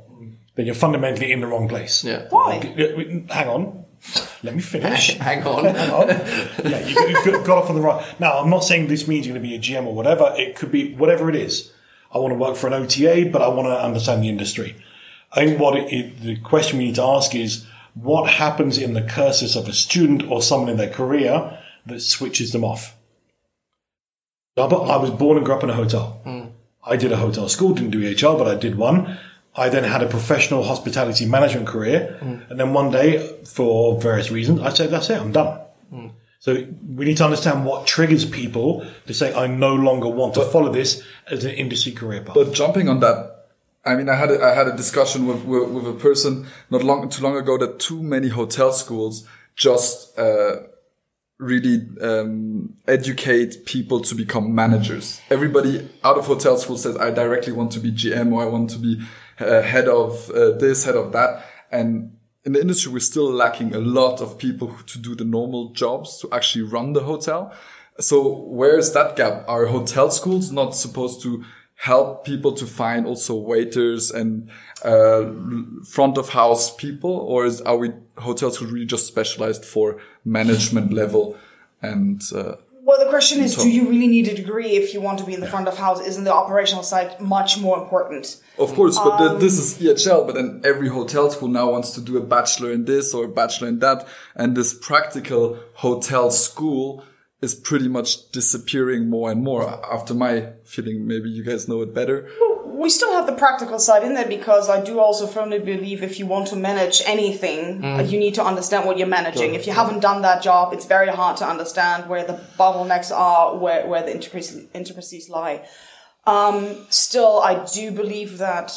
Then you're fundamentally in the wrong place. Yeah. Why? Hang on. Let me finish. Hang on. Hang on. Yeah, you, you got got off on the right. Now, I'm not saying this means you're going to be a GM or whatever. It could be whatever it is. I want to work for an OTA, but I want to understand the industry. I think what it, it, the question we need to ask is what happens in the cursus of a student or someone in their career that switches them off. I I was born and grew up in a hotel. Hmm. I did a hotel school, didn't do EHL, but I did one. I then had a professional hospitality management career. Hmm. And then one day, for various reasons, I said, that's it, I'm done. Hmm. So we need to understand what triggers people to say, I no longer want to follow this as an industry career path. But jumping on that, I mean, I had a, I had a discussion with, with, with a person not long too long ago that too many hotel schools just uh, really um, educate people to become managers. Everybody out of hotel school says, "I directly want to be GM or I want to be uh, head of uh, this, head of that," and in the industry, we're still lacking a lot of people to do the normal jobs to actually run the hotel. So where's that gap? Are hotel schools not supposed to help people to find also waiters and uh, front of house people, or is, are we hotels who really just specialized for management level and uh, well, the question is, do you really need a degree if you want to be in the front of house? Isn't the operational side much more important? Of course, but um, the, this is EHL, but then every hotel school now wants to do a bachelor in this or a bachelor in that. And this practical hotel school is pretty much disappearing more and more after my feeling. Maybe you guys know it better we still have the practical side in there because I do also firmly believe if you want to manage anything, mm. you need to understand what you're managing. Sure. If you haven't done that job, it's very hard to understand where the bottlenecks are, where, where the intricacies lie. Um, still, I do believe that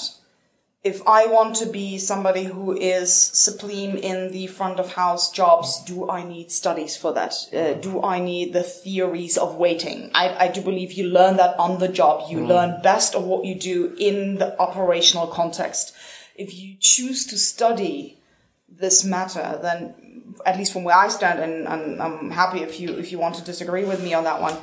if I want to be somebody who is supreme in the front of house jobs, do I need studies for that? Uh, do I need the theories of waiting? I, I do believe you learn that on the job. You mm. learn best of what you do in the operational context. If you choose to study this matter, then at least from where I stand, and, and I'm happy if you if you want to disagree with me on that one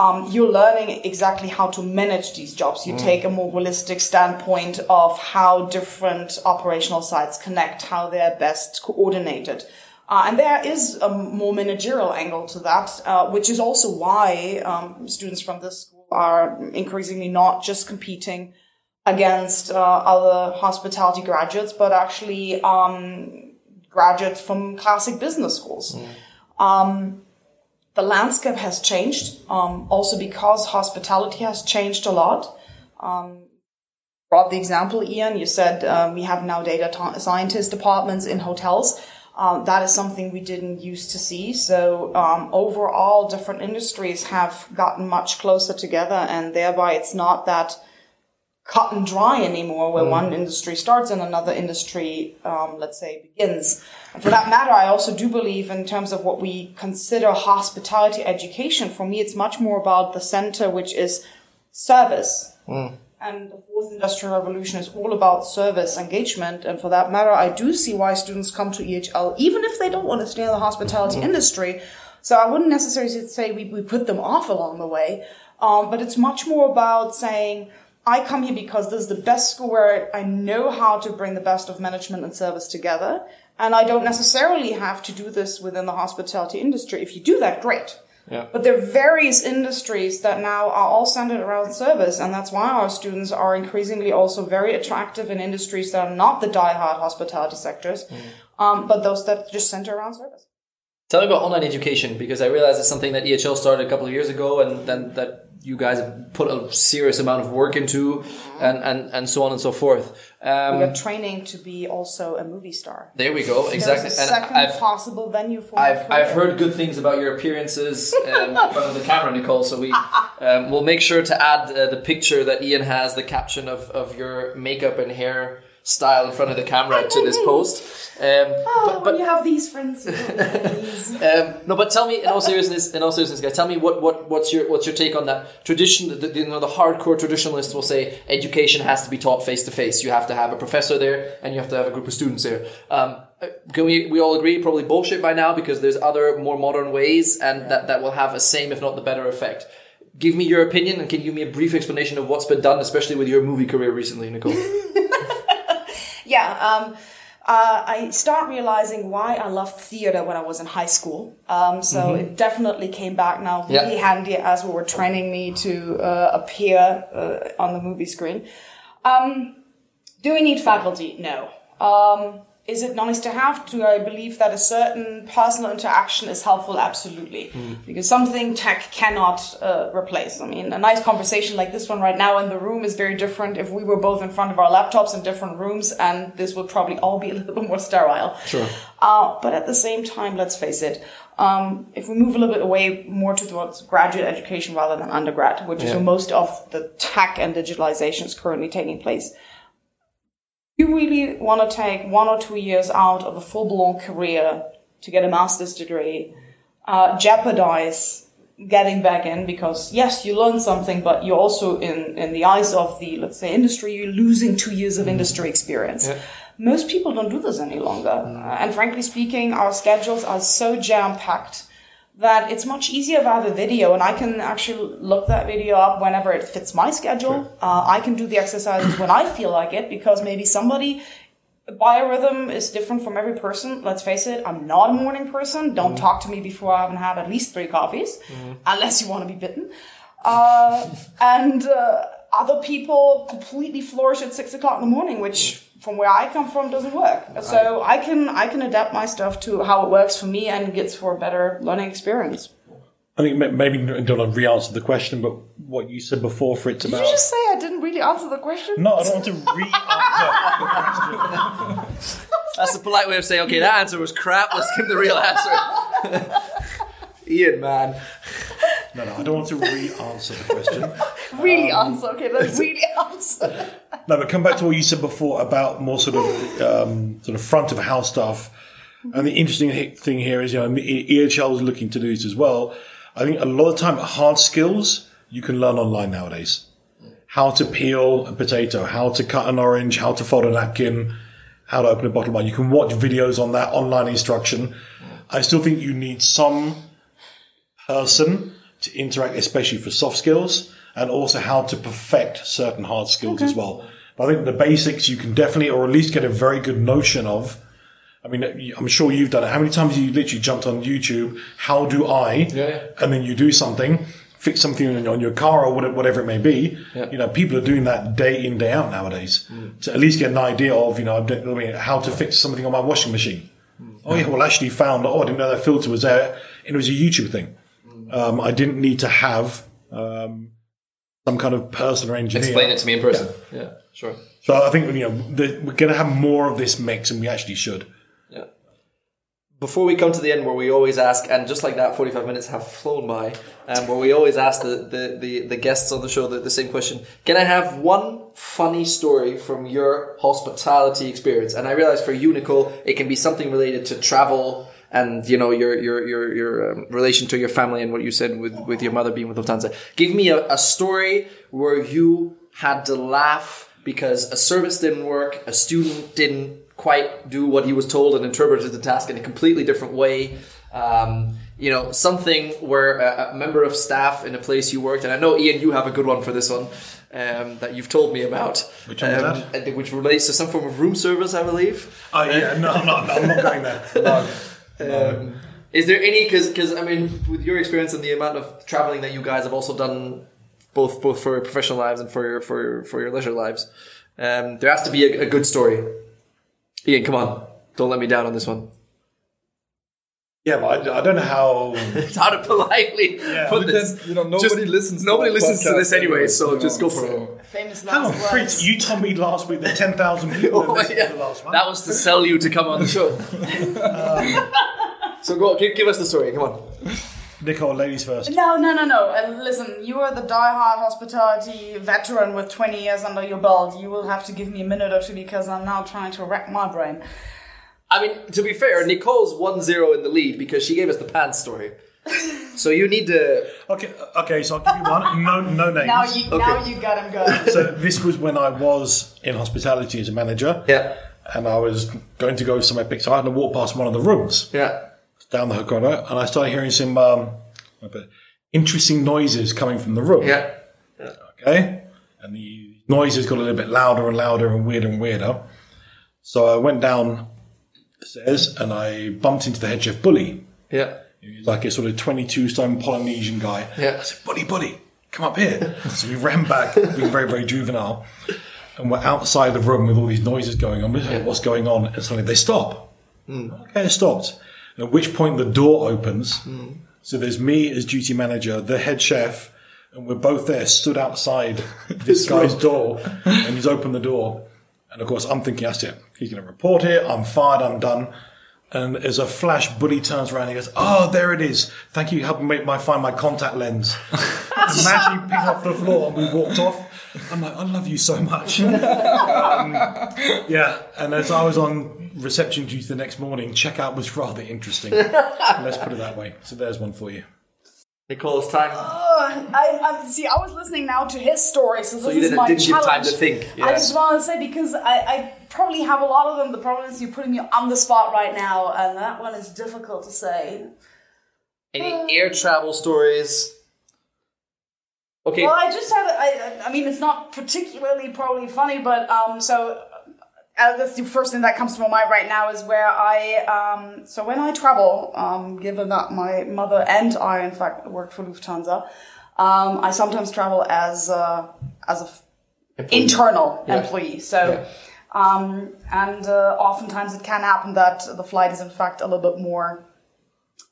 um, you're learning exactly how to manage these jobs. You mm. take a more holistic standpoint of how different operational sites connect, how they're best coordinated. Uh, and there is a more managerial angle to that, uh, which is also why um, students from this school are increasingly not just competing against uh, other hospitality graduates, but actually um, graduates from classic business schools. Mm. Um, the landscape has changed, um, also because hospitality has changed a lot. Um, brought the example, Ian. You said um, we have now data scientist departments in hotels. Um, that is something we didn't used to see. So um, overall, different industries have gotten much closer together, and thereby it's not that cut and dry anymore, where mm. one industry starts and another industry, um, let's say, begins. And for that matter, I also do believe in terms of what we consider hospitality education. For me, it's much more about the center, which is service. Mm. And the fourth industrial revolution is all about service engagement. And for that matter, I do see why students come to EHL, even if they don't want to stay in the hospitality mm. industry. So I wouldn't necessarily say we, we put them off along the way. Um, but it's much more about saying, I come here because this is the best school where I know how to bring the best of management and service together. And I don't necessarily have to do this within the hospitality industry. If you do that, great. Yeah. But there are various industries that now are all centered around service, and that's why our students are increasingly also very attractive in industries that are not the die-hard hospitality sectors, mm. um, but those that just center around service. Tell me about online education because I realize it's something that EHL started a couple of years ago, and then that you guys have put a serious amount of work into, and and, and so on and so forth. Um, we are training to be also a movie star. There we go. Exactly. There's a second I've, possible venue for. I've I've heard good things about your appearances um, in front of the camera, Nicole. So we um, we'll make sure to add uh, the picture that Ian has, the caption of of your makeup and hair style in front of the camera to this post. Um, oh, but, but you have these friends. um, no, but tell me in all seriousness, in all seriousness, guys, tell me what, what what's your what's your take on that tradition? The, the, you know, the hardcore traditionalists will say education has to be taught face to face. You have to have a professor there, and you have to have a group of students there. Um, can we we all agree probably bullshit by now because there's other more modern ways and that, that will have a same if not the better effect give me your opinion and can you give me a brief explanation of what's been done especially with your movie career recently nicole yeah, um, uh, I start realizing why I loved theater when I was in high school. Um, so mm-hmm. it definitely came back now really yeah. handy as we were training me to uh, appear uh, on the movie screen. Um, do we need faculty? No. Um, is it nice to have? Do I believe that a certain personal interaction is helpful? Absolutely. Because something tech cannot uh, replace. I mean, a nice conversation like this one right now in the room is very different if we were both in front of our laptops in different rooms, and this would probably all be a little bit more sterile. Sure. Uh, but at the same time, let's face it, um, if we move a little bit away more towards graduate education rather than undergrad, which is where most of the tech and digitalization is currently taking place, you really want to take one or two years out of a full blown career to get a master's degree, uh, jeopardize getting back in because yes, you learn something, but you're also in, in the eyes of the, let's say, industry, you're losing two years of industry experience. Most people don't do this any longer. Uh, and frankly speaking, our schedules are so jam packed that it's much easier if I have a video and I can actually look that video up whenever it fits my schedule. Uh, I can do the exercises when I feel like it because maybe somebody biorhythm is different from every person. Let's face it, I'm not a morning person. Don't talk to me before I haven't had at least three coffees, unless you want to be bitten. Uh, and uh, other people completely flourish at six o'clock in the morning, which from where I come from doesn't work. So I can I can adapt my stuff to how it works for me and gets for a better learning experience. I think maybe I don't want to re-answer the question, but what you said before, Fritz, Did about you just say I didn't really answer the question? no, I don't want to re-answer. the question. That's a polite way of saying, okay, that answer was crap. Let's give the real answer. Ian, man. No, no, I don't want to re-answer the question. Really answer. Okay, let's really answer. No, but come back to what you said before about more sort of um, sort of front of house stuff. And the interesting thing here is, you know, EHL is looking to do this as well. I think a lot of time, hard skills you can learn online nowadays. How to peel a potato, how to cut an orange, how to fold a napkin, how to open a bottle of wine. You can watch videos on that online instruction. I still think you need some person to interact, especially for soft skills, and also how to perfect certain hard skills as well. But I think the basics you can definitely, or at least get a very good notion of. I mean, I'm sure you've done it. How many times have you literally jumped on YouTube? How do I? yeah. And then you do something, fix something on your- car or whatever, whatever it may be. Yeah. You know, people are doing that day in, day out nowadays mm. to at least get an idea of, you know, I mean, how to fix something on my washing machine. Mm. Oh yeah, well, I actually found. Oh, I didn't know that filter was there. And it was a YouTube thing. Um, I didn't need to have um, some kind of person or engineer. Explain it to me in person. Yeah, sure. So I think you know the, we're going to have more of this mix, and we actually should. Yeah. Before we come to the end, where we always ask, and just like that, 45 minutes have flown by, um, where we always ask the, the, the, the guests on the show the, the same question Can I have one funny story from your hospitality experience? And I realize for you, Nicole, it can be something related to travel and you know your your your your um, relation to your family and what you said with with your mother being with Lufthansa. Give me a, a story where you had to laugh because a service didn't work, a student didn't quite do what he was told and interpreted the task in a completely different way. Um, you know, something where a, a member of staff in a place you worked, and I know Ian, you have a good one for this one um, that you've told me about, Which um, that? Which relates to some form of room service, I believe. Oh yeah, no, I'm not. I'm not going there. No. Um, is there any because I mean with your experience and the amount of traveling that you guys have also done both both for your professional lives and for your for your, for your leisure lives, um, there has to be a, a good story. Ian, come on, don't let me down on this one. Yeah, but I, I don't know how. It's how to politely put But this. then, you know, nobody Just- listens. nobody to listens to this anyway, so you just go for so- Famous Hang on, last Fritz, words. you told me last week that 10,000 people Oh, yeah. last one. That was to sell you to come on the show. Um, so go on, give, give us the story. Come on. Nicole, ladies first. No, no, no, no. And listen, you are the die-hard hospitality veteran with 20 years under your belt. You will have to give me a minute or two because I'm now trying to rack my brain. I mean, to be fair, Nicole's 1-0 in the lead because she gave us the pants story. So you need to. Okay, okay, so I'll give you one. No, no names. Now you, now you got him good. so this was when I was in hospitality as a manager. Yeah. And I was going to go somewhere pick. So I had to walk past one of the rooms Yeah. down the corridor, and I started hearing some um, interesting noises coming from the room. Yeah. Okay. And the noises got a little bit louder and louder and weirder and weirder. So I went down stairs and I bumped into the head chef Bully. Yeah. He was like a sort of 22 stone Polynesian guy. Yeah. I said, Buddy, buddy, come up here. so we ran back, being very, very juvenile. and we're outside the room with all these noises going on. We're like, What's going on? And suddenly they stop. Hmm. Okay, it stopped. And at which point the door opens. Hmm. So there's me as duty manager, the head chef, and we're both there, stood outside this guy's door, and he's opened the door. And of course, I'm thinking, that's it. He's going to report it. I'm fired. I'm done. And as a flash, Buddy turns around and he goes, "Oh, there it is. Thank you, for helping me find my contact lens." and magically picked off the floor, and we walked off. I'm like, "I love you so much." um, yeah, and as I was on reception duty the next morning, checkout was rather interesting. Let's put it that way. So there's one for you. Nicole, it's time. I, I see. I was listening now to his story, so this you is didn't- my didn't give challenge. time to think, I just want to say because I, I probably have a lot of them. The problem is you're putting me on the spot right now, and that one is difficult to say. Any air travel stories? Okay. Well, I just had. I, I mean, it's not particularly probably funny, but um, so uh, that's the first thing that comes to my mind right now is where I um, so when I travel, um, given that my mother and I, in fact, work for Lufthansa, um, I sometimes travel as uh, as a f- internal employee. So. Um, and uh, oftentimes it can happen that the flight is in fact a little bit more,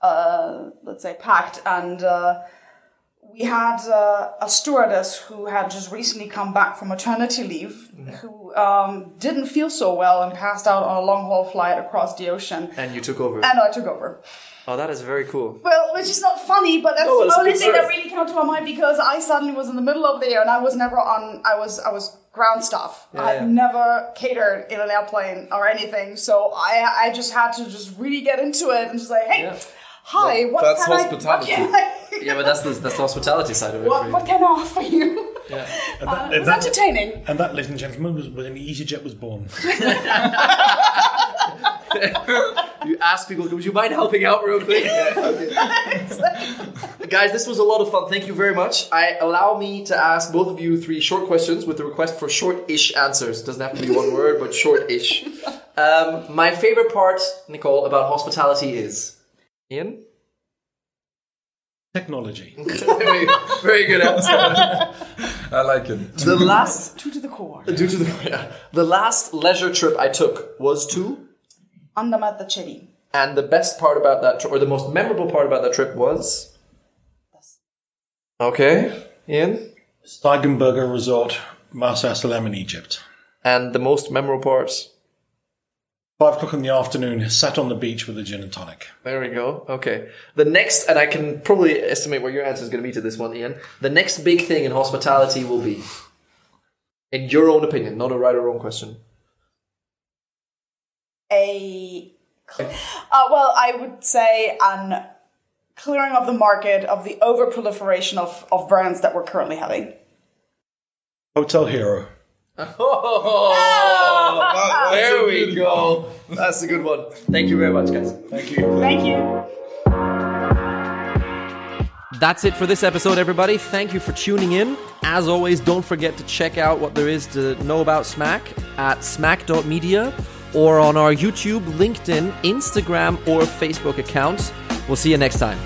uh, let's say, packed. And uh, we had uh, a stewardess who had just recently come back from maternity leave, who um, didn't feel so well and passed out on a long haul flight across the ocean. and you took over. And I took over. oh, that is very cool. Well, which is not funny, but that's No, the only thing that really came to my mind because I suddenly was in the middle of the air and I was never on. I was I was ground staff. I yeah. never catered in an airplane or anything, so I I just had to just really get into it and just like, hey, Yeah. Hi, what that's can hospitality. I, what can I, Yeah, but that's the that's the hospitality side of it. what, what can I offer you? And Uh, that, it and was that- entertaining. and that, ladies and gentlemen, was when EasyJet was born. You ask people, would you mind helping out real quick? Guys, this was a lot of fun. Thank you very much. I allow me to ask both of you three short questions with the request for short-ish answers. Doesn't have to be one word, but short-ish. Um, my favorite part, Nicole, about hospitality is Ian. Technology. very, very good answer. I like it. The last, True to the core. due to the yeah, the last leisure trip I took was to, Andermatt the Chedi. and the best part about that trip, or the most memorable part about that trip was. Okay, Ian. Steigenberger Resort, Marsa Alam in Egypt. And the most memorable part. Five o'clock in the afternoon, sat on the beach with a gin and tonic. There we go. Okay. The next, and I can probably estimate what your answer is going to be to this one, Ian. The next big thing in hospitality will be, in your own opinion, not a right or wrong question. a uh, well i would say an clearing of the market of the over proliferation of, of brands that we're currently having Hotel Hero. Oh, there we go. That's a good one. Thank you very much, guys. Thank you. thank you That's it for this episode, everybody. Thank you for tuning in. As always, don't forget to check out what there is to know about Smack at smack.media or on our YouTube, LinkedIn, Instagram, or Facebook accounts. We'll see you next time.